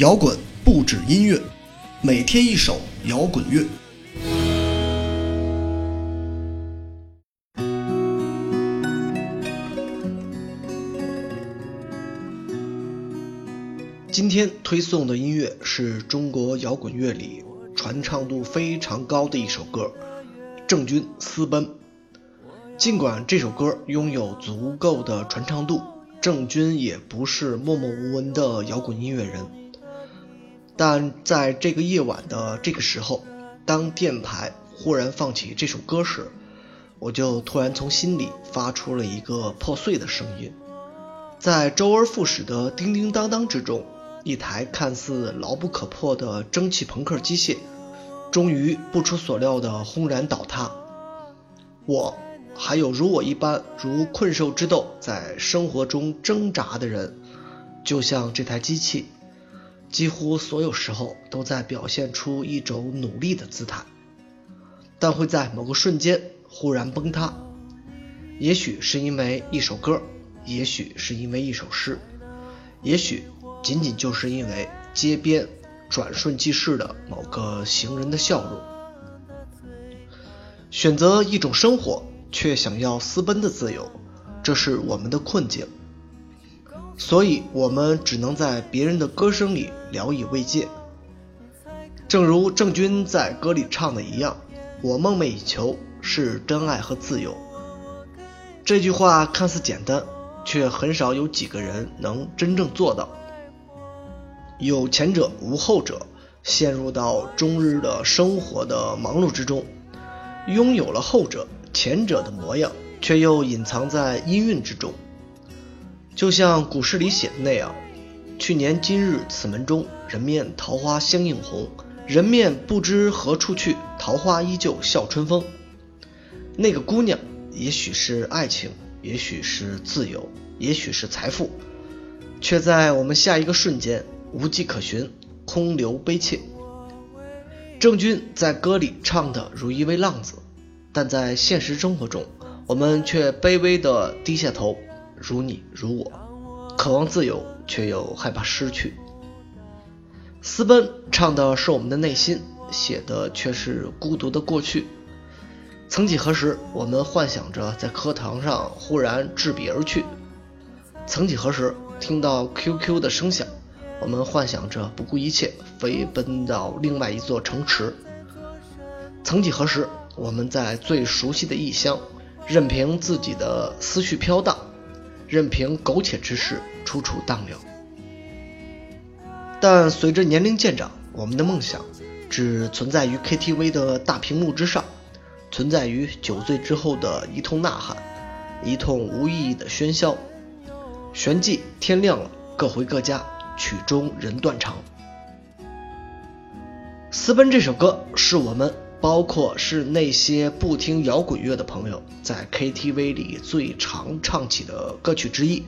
摇滚不止音乐，每天一首摇滚乐。今天推送的音乐是中国摇滚乐里传唱度非常高的一首歌，郑钧《私奔》。尽管这首歌拥有足够的传唱度，郑钧也不是默默无闻的摇滚音乐人。但在这个夜晚的这个时候，当电台忽然放起这首歌时，我就突然从心里发出了一个破碎的声音。在周而复始的叮叮当当之中。一台看似牢不可破的蒸汽朋克机械，终于不出所料的轰然倒塌。我，还有如我一般如困兽之斗在生活中挣扎的人，就像这台机器，几乎所有时候都在表现出一种努力的姿态，但会在某个瞬间忽然崩塌。也许是因为一首歌，也许是因为一首诗，也许。仅仅就是因为街边转瞬即逝的某个行人的笑容，选择一种生活，却想要私奔的自由，这是我们的困境。所以，我们只能在别人的歌声里聊以慰藉。正如郑钧在歌里唱的一样：“我梦寐以求是真爱和自由。”这句话看似简单，却很少有几个人能真正做到。有前者无后者，陷入到终日的生活的忙碌之中；拥有了后者，前者的模样却又隐藏在音韵之中。就像古诗里写的那样：“去年今日此门中，人面桃花相映红。人面不知何处去，桃花依旧笑春风。”那个姑娘，也许是爱情，也许是自由，也许是财富，却在我们下一个瞬间。无迹可寻，空留悲切。郑钧在歌里唱的如一位浪子，但在现实生活中，我们却卑微的低下头，如你如我，渴望自由，却又害怕失去。私奔唱的是我们的内心，写的却是孤独的过去。曾几何时，我们幻想着在课堂上忽然执笔而去；曾几何时，听到 QQ 的声响。我们幻想着不顾一切飞奔到另外一座城池。曾几何时，我们在最熟悉的异乡，任凭自己的思绪飘荡，任凭苟且之事处处荡漾。但随着年龄渐长，我们的梦想只存在于 KTV 的大屏幕之上，存在于酒醉之后的一通呐喊，一通无意义的喧嚣。旋即天亮了，各回各家。曲终人断肠，《私奔》这首歌是我们，包括是那些不听摇滚乐的朋友，在 KTV 里最常唱起的歌曲之一。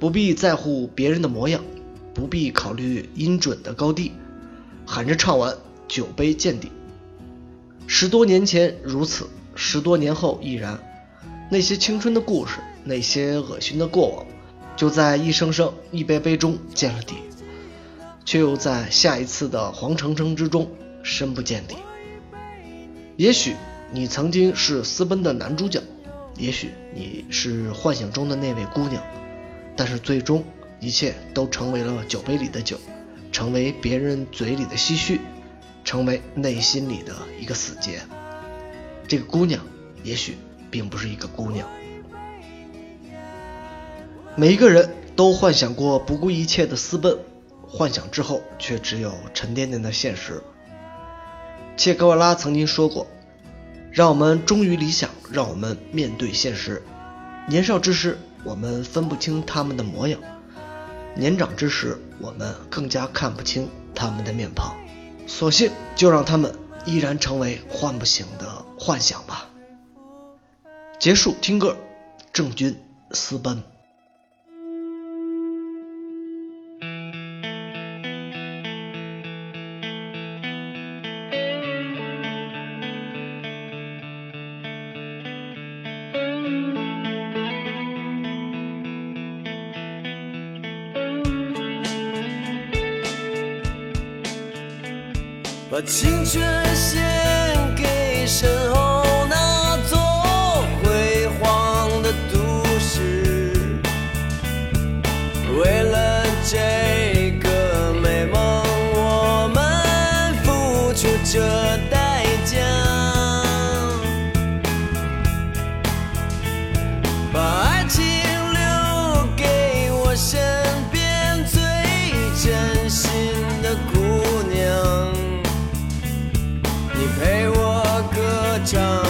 不必在乎别人的模样，不必考虑音准的高低，喊着唱完，酒杯见底。十多年前如此，十多年后亦然。那些青春的故事，那些恶心的过往。就在一声声一杯杯中见了底，却又在下一次的黄澄澄之中深不见底。也许你曾经是私奔的男主角，也许你是幻想中的那位姑娘，但是最终一切都成为了酒杯里的酒，成为别人嘴里的唏嘘，成为内心里的一个死结。这个姑娘也许并不是一个姑娘。每一个人都幻想过不顾一切的私奔，幻想之后却只有沉甸甸的现实。切格瓦拉曾经说过：“让我们忠于理想，让我们面对现实。年少之时，我们分不清他们的模样；年长之时，我们更加看不清他们的面庞。索性就让他们依然成为唤不醒的幻想吧。”结束听歌，郑钧私奔。把青春献给身后那座辉煌的都市。为了这个美梦我们付出着代 John.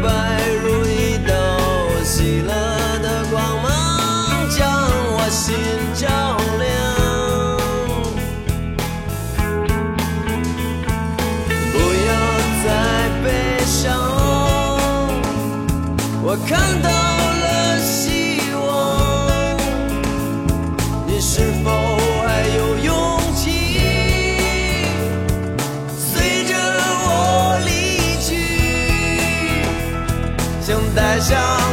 goodbye. 请带上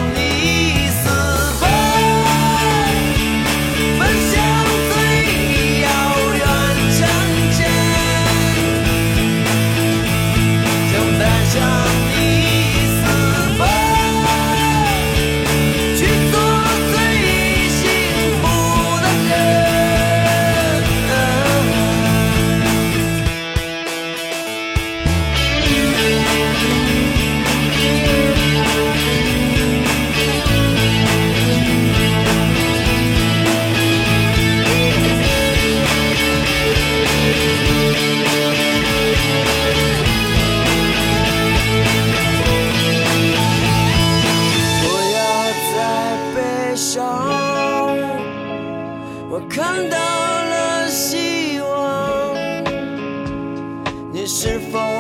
是否